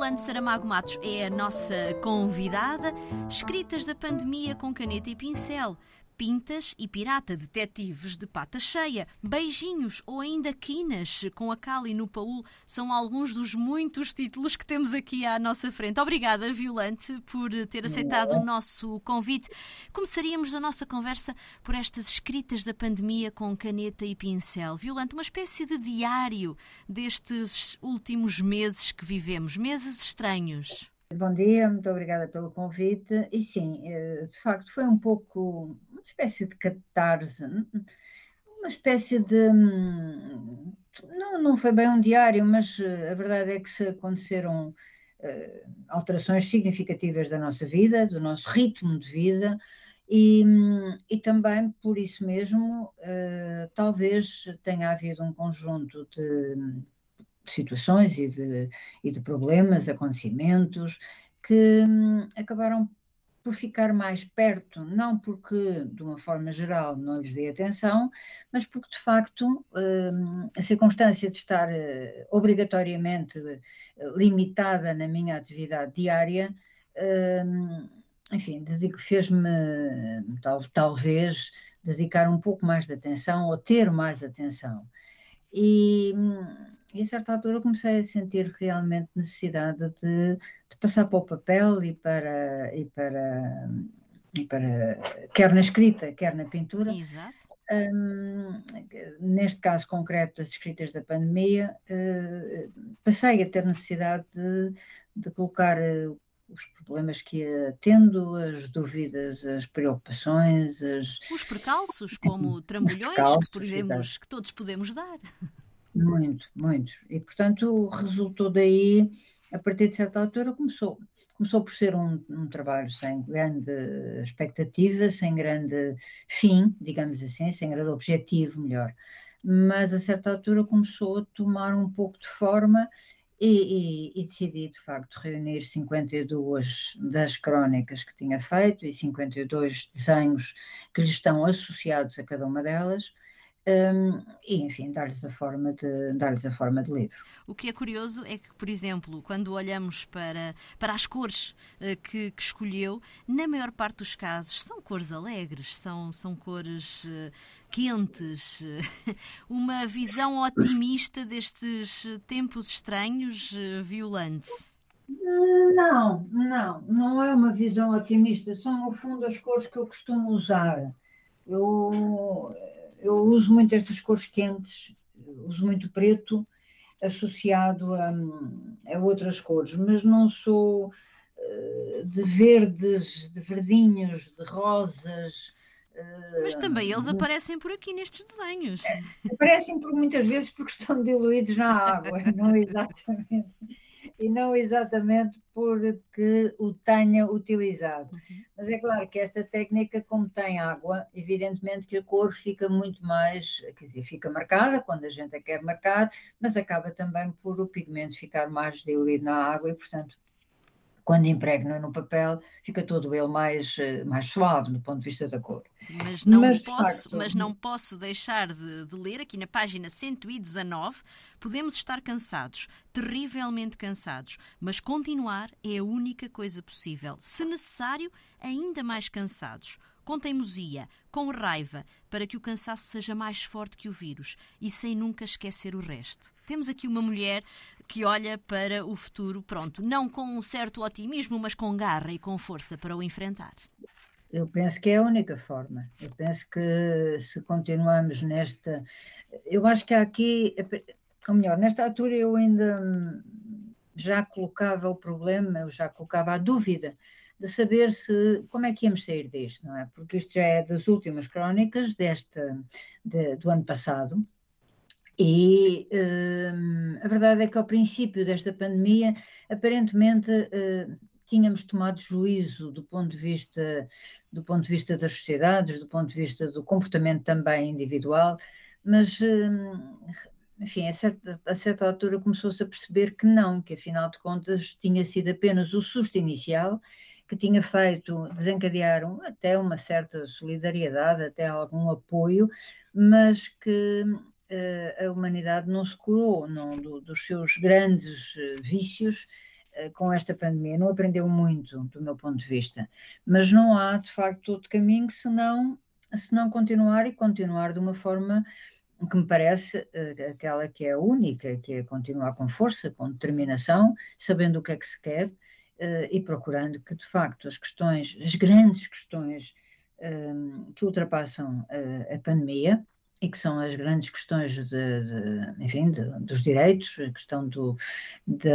Violante Saramago Matos é a nossa convidada. Escritas da pandemia com caneta e pincel. Pintas e Pirata, Detetives de Pata Cheia, Beijinhos ou ainda Quinas, com a Cali no Paul, são alguns dos muitos títulos que temos aqui à nossa frente. Obrigada, Violante, por ter aceitado o nosso convite. Começaríamos a nossa conversa por estas escritas da pandemia com caneta e pincel. Violante, uma espécie de diário destes últimos meses que vivemos, meses estranhos. Bom dia, muito obrigada pelo convite. E sim, eh, de facto, foi um pouco espécie de catarse, uma espécie de. Hum, não, não foi bem um diário, mas eh, a verdade é que se aconteceram uh, alterações significativas da nossa vida, do nosso ritmo de vida, e, hum, e também por isso mesmo, uh, talvez tenha havido um conjunto de de situações e de, e de problemas, acontecimentos, que hum, acabaram por ficar mais perto, não porque, de uma forma geral, não lhes dei atenção, mas porque, de facto, hum, a circunstância de estar uh, obrigatoriamente uh, limitada na minha atividade diária, hum, enfim, fez-me, tal, talvez, dedicar um pouco mais de atenção ou ter mais atenção. E e a certa altura comecei a sentir realmente necessidade de, de passar para o papel e para, e para, e para quer na escrita, quer na pintura. Exato. Um, neste caso concreto das escritas da pandemia, uh, passei a ter necessidade de, de colocar uh, os problemas que ia tendo, as dúvidas, as preocupações, as... os precalços, como trambolhões que, podemos, que todos podemos dar. Muito, muito. E, portanto, resultou daí, a partir de certa altura, começou. Começou por ser um, um trabalho sem grande expectativa, sem grande fim, digamos assim, sem grande objetivo, melhor. Mas, a certa altura, começou a tomar um pouco de forma e, e, e, decidi, de facto, reunir 52 das crónicas que tinha feito e 52 desenhos que lhe estão associados a cada uma delas um, e enfim dar-lhes a forma de dar-lhes a forma de livro. O que é curioso é que, por exemplo, quando olhamos para para as cores uh, que, que, escolheu, na maior parte dos casos são cores alegres, são são cores uh, quentes, uh, uma visão otimista destes tempos estranhos, violantes. Não, não, não é uma visão otimista, são no fundo as cores que eu costumo usar. Eu eu uso muito estas cores quentes, uso muito preto associado a, a outras cores, mas não sou uh, de verdes, de verdinhos, de rosas. Uh, mas também eles aparecem por aqui nestes desenhos. Aparecem por muitas vezes porque estão diluídos na água, não exatamente e não exatamente porque o tenha utilizado. Uhum. Mas é claro que esta técnica, como tem água, evidentemente que a cor fica muito mais, quer dizer, fica marcada quando a gente a quer marcar, mas acaba também por o pigmento ficar mais diluído na água e, portanto, quando impregna no papel, fica todo ele mais, eh, mais suave do ponto de vista da cor. Mas não, mas, posso, facto, mas não posso deixar de, de, ler aqui na página 119. Podemos estar cansados, terrivelmente cansados, mas continuar é a única coisa possível. Se necessário, ainda mais cansados com teimosia, com raiva, para que o cansaço seja mais forte que o vírus e sem nunca esquecer o resto. Temos aqui uma mulher que olha para o futuro, pronto, não com um certo otimismo, mas com garra e com força para o enfrentar. Eu penso que é a única forma. Eu penso que se continuamos nesta. Eu acho que há aqui. Ou melhor, nesta altura eu ainda já colocava o problema, eu já colocava a dúvida de saber se como é que íamos sair disto, não é? Porque isto já é das últimas crónicas desta, de, do ano passado. E hum, a verdade é que ao princípio desta pandemia, aparentemente uh, tínhamos tomado juízo do ponto de vista do ponto de vista das sociedades, do ponto de vista do comportamento também individual, mas hum, enfim, a certa, a certa altura começou-se a perceber que não, que afinal de contas tinha sido apenas o susto inicial que tinha feito desencadear até uma certa solidariedade, até algum apoio, mas que uh, a humanidade não se curou não, do, dos seus grandes uh, vícios com esta pandemia, não aprendeu muito, do meu ponto de vista, mas não há, de facto, outro caminho senão, senão continuar e continuar de uma forma que me parece aquela que é única, que é continuar com força, com determinação, sabendo o que é que se quer e procurando que, de facto, as questões, as grandes questões uh, que ultrapassam a pandemia, e que são as grandes questões de, de enfim, de, dos direitos, a questão do, de,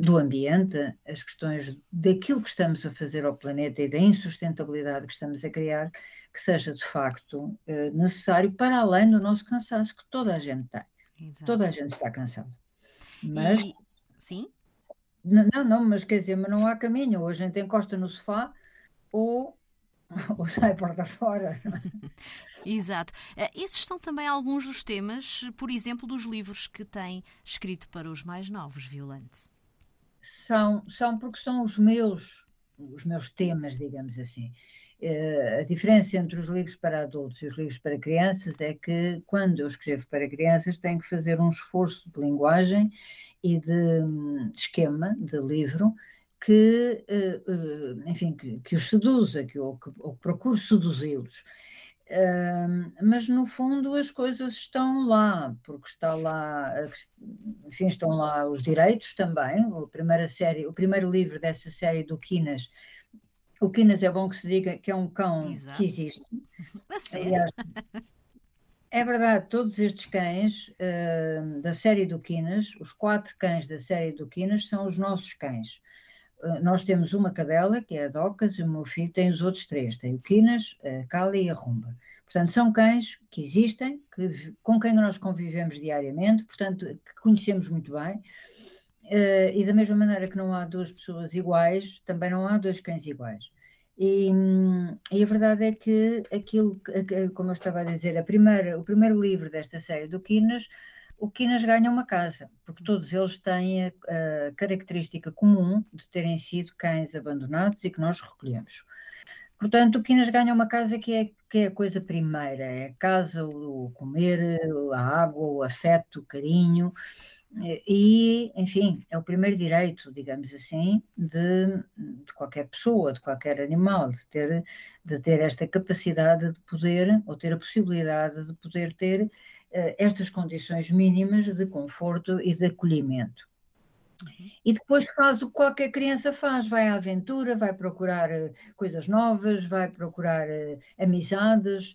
do ambiente, as questões daquilo que estamos a fazer ao planeta e da insustentabilidade que estamos a criar, que seja de facto eh, necessário para além do nosso cansaço que toda a gente tem. Exato. Toda a gente está cansada. Mas. E... Sim? Não, não, mas quer dizer, mas não há caminho. Ou a gente encosta no sofá ou ou sai porta fora. Exato. Eh, esses são também alguns dos temas, por exemplo, dos livros que tem escrito para os mais novos, Violante. São, são porque são os meus, os meus temas, digamos assim. Uh, a diferença entre os livros para adultos e os livros para crianças é que, quando eu escrevo para crianças, tenho que fazer um esforço de linguagem e de, de esquema de livro que, uh, uh, enfim, que, que, os seduza, que, ou que, ou procure seduzi-los. Uh, mas no fundo as coisas estão lá, porque está lá, enfim, estão lá os direitos também. A primeira série, o primeiro livro dessa série do Quinas, o Quinas é bom que se diga que é um cão Exato. que existe. Aliás, é verdade, todos estes cães uh, da série do Quinas, os quatro cães da série do Quinas, são os nossos cães. Eh, nós temos uma cadela, que é a Docas, e o meu filho tem os outros três, tem o Quinas, a Cali e a Rumba. Portanto, são cães que existem, que, com quem nós convivemos diariamente, portanto, que conhecemos muito bem. Uh, e da mesma maneira que não há duas pessoas iguais, também não há dois cães iguais. E, e, a verdade é que aquilo, como eu estava a dizer, a primeira, o primeiro livro desta série do Quinas o Quinas ganha uma casa, porque todos eles têm a, a, característica comum de terem sido cães abandonados e que nós recolhemos. Portanto, o Quinas ganha uma casa que é, que é a coisa primeira, é a casa, o, comer, a água, o afeto, o carinho, e, enfim, é o primeiro direito, digamos assim, de, de, qualquer pessoa, de qualquer animal, de ter, de ter esta capacidade de poder, ou ter a possibilidade de poder ter eh, estas condições mínimas de conforto e de acolhimento. E depois faz o que qualquer criança faz, vai à aventura, vai procurar uh, coisas novas, vai procurar uh, amizades,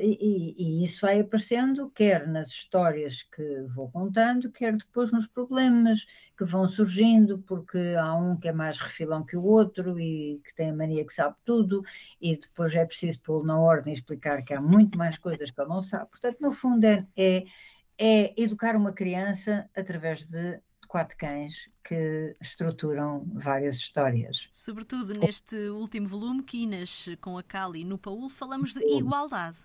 e, e, isso vai aparecendo quer nas histórias que vou contando, quer depois nos problemas que vão surgindo, porque há um que é mais refilão que o outro e que tem a mania que sabe tudo, e depois é preciso pô-lo na ordem e explicar que há muito mais coisas que ele não sabe. Portanto, no fundo, é, é, é educar uma criança através de quatro cães que estruturam várias histórias. Sobretudo neste último volume, Quinas, com a Cali no Paul, falamos de igualdade.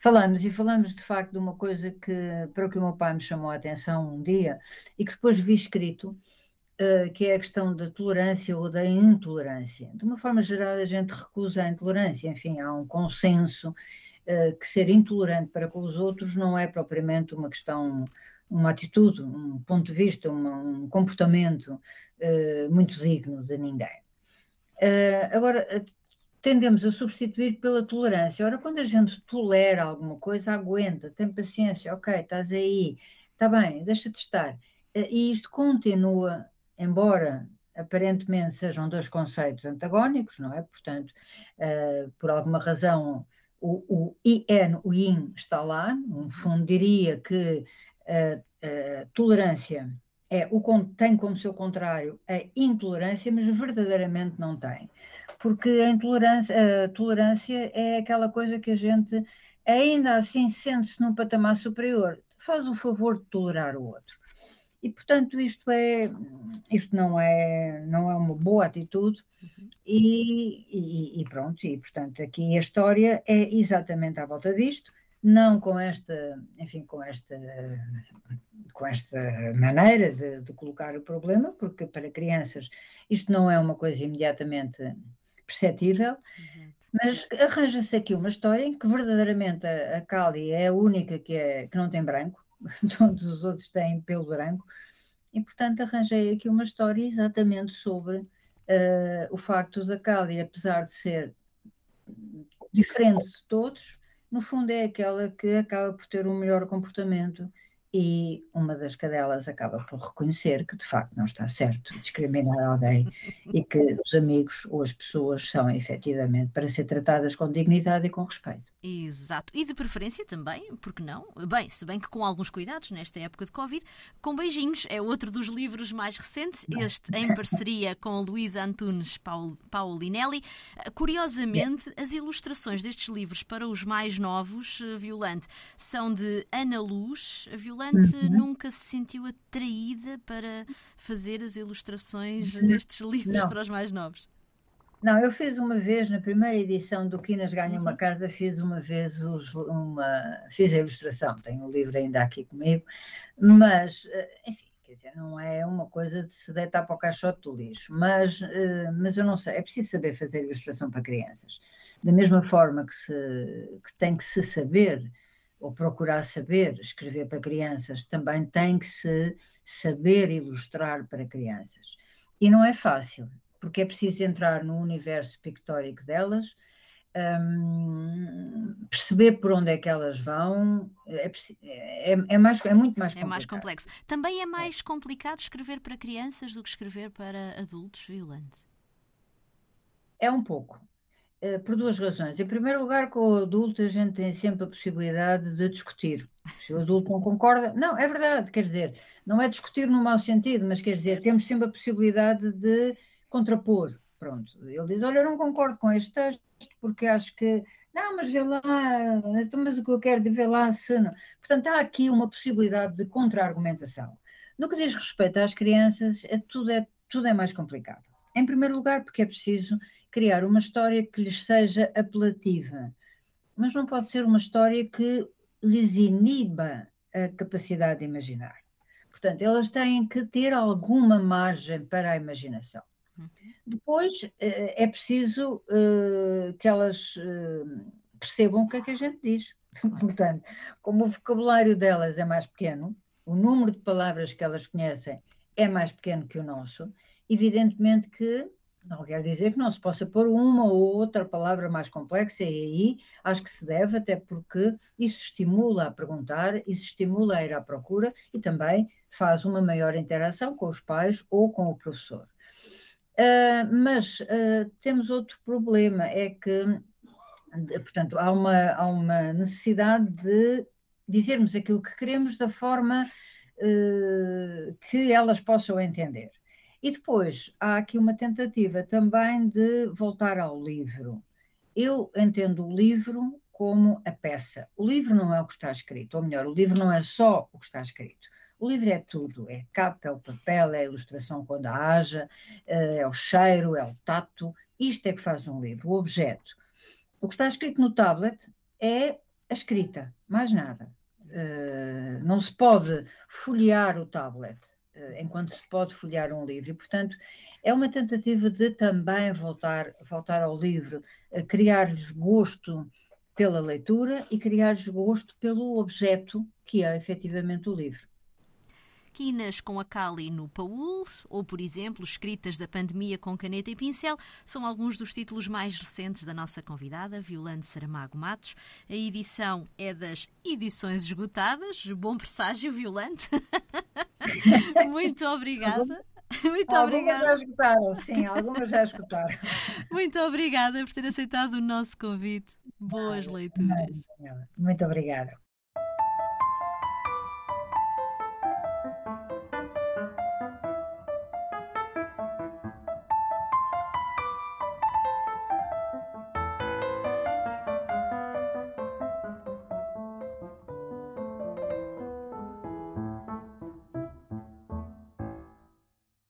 Falamos e falamos de facto de uma coisa que para o que o meu pai me chamou a atenção um dia e que depois vi escrito, uh, que é a questão da tolerância ou da intolerância. De uma forma geral, a gente recusa a intolerância, enfim, há um consenso uh, que ser intolerante para com os outros não é propriamente uma questão uma atitude, um ponto de vista, uma, um comportamento uh, muito digno de ninguém. Uh, agora, tendemos a substituir pela tolerância. Ora, quando a gente tolera alguma coisa, aguenta, tem paciência, ok, estás aí, está bem, deixa-te estar. Uh, e isto continua, embora aparentemente sejam dois conceitos antagónicos, não é? Portanto, por alguma razão, o, o IN, o IN está lá, no fundo diria que a, tolerância é o tem como seu contrário a intolerância, mas verdadeiramente não tem. Porque a intolerância, a tolerância é aquela coisa que a gente ainda assim sente-se num patamar superior, faz o favor de tolerar o outro. E portanto isto é isto não é não é uma boa atitude uhum. e, e, e, pronto e portanto aqui a história é exatamente à volta disto não com esta, enfim, com esta, com esta maneira de, de, colocar o problema, porque para crianças isto não é uma coisa imediatamente perceptível, Exato. mas arranja-se aqui uma história em que verdadeiramente a, a Kali é a única que, é, que não tem branco, todos os outros têm pelo branco, e, portanto, arranjei aqui uma história exatamente sobre uh, o facto da Cália, apesar de ser diferente de todos, no fundo é aquela que acaba por ter um melhor comportamento e uma das cadelas acaba por reconhecer que de facto não está certo discriminar alguém e que os amigos ou as pessoas são efetivamente para ser tratadas com dignidade e com respeito. Exato. E de preferência também, porque não? Bem, se bem que com alguns cuidados nesta época de Covid, com beijinhos é outro dos livros mais recentes, este em parceria com Luísa Antunes Paulinelli. Curiosamente, as ilustrações destes livros para os mais novos, eh, Violante, são de Ana Luz. Violante uhum. nunca se sentiu atraída para fazer as ilustrações uhum. destes livros Não. para os mais novos? Não, eu fiz uma vez, na primeira edição do Quinas Ganha uma uhum. Casa, fiz uma vez os, uma. fiz a ilustração, tenho o livro ainda aqui comigo, mas, eh, enfim, quer dizer, não é uma coisa de se deitar para o caixote do lixo, mas, eh, mas eu não sei, é preciso saber fazer ilustração para crianças. Da mesma forma que, se, que tem que se saber ou procurar saber escrever para crianças, também tem que se saber ilustrar para crianças. E não é fácil, porque é preciso entrar no universo pictórico delas, um, perceber por onde é que elas vão, é, é, é, mais, é muito mais complicado. É mais complexo. Também é mais complicado escrever para crianças do que escrever para adultos, violentos? É um pouco. Eh, por duas razões. Em primeiro lugar, com o adulto, a gente tem sempre a possibilidade de discutir. Se o adulto não concorda, não, é verdade, quer dizer, não é discutir no mau sentido, mas quer dizer, temos sempre a possibilidade de contrapor. Pronto, ele diz: Olha, eu não concordo com este texto porque acho que. Não, mas vê lá, então, mas o que eu quero de ver lá se não. Portanto, há aqui uma possibilidade de contra-argumentação. No que diz respeito às crianças, é, tudo, é, tudo é mais complicado. Em primeiro lugar, porque é preciso criar uma história que lhes seja apelativa, mas não pode ser uma história que lhes iniba a capacidade de imaginar. Portanto, elas têm que ter alguma margem para a imaginação. Uhum. Depois eh, é preciso uh, que elas uh, percebam o que é que a gente diz. Portanto, como o vocabulário delas é mais pequeno, o número de palavras que elas conhecem é mais pequeno que o nosso, evidentemente que não quer dizer que não se possa pôr uma ou outra palavra mais complexa, e aí acho que se deve, até porque isso estimula a perguntar, isso estimula a ir à procura e também faz uma maior interação com os pais ou com o professor. Uh, mas uh, temos outro problema, é que, portanto, há uma, há uma necessidade de dizermos aquilo que queremos da forma uh, que elas possam entender. E depois há aqui uma tentativa também de voltar ao livro. Eu entendo o livro como a peça. O livro não é o que está escrito, ou melhor, o livro não é só o que está escrito. O livro é tudo: é a capa, é o papel, é a ilustração quando haja, eh, é o cheiro, é o tato. Isto é que faz um livro, o objeto. O que está escrito no tablet é a escrita, mais nada. Eh, não se pode folhear o tablet. Eh, enquanto se pode folhear um livro. E, portanto, é uma tentativa de também voltar, voltar ao livro, criar-lhes gosto pela leitura e criar-lhes gosto pelo objeto que é efetivamente o livro. Quinas com a Cali no Paul, ou, por exemplo, Escritas da Pandemia com Caneta e Pincel, são alguns dos títulos mais recentes da nossa convidada, Violante Saramago Matos. A edição é das edições esgotadas. Bom presságio, Violante. Muito obrigada. Muito algumas obrigada. já escutaram, sim, algumas já escutaram. Muito obrigada por ter aceitado o nosso convite. Boas leituras. Muito obrigada.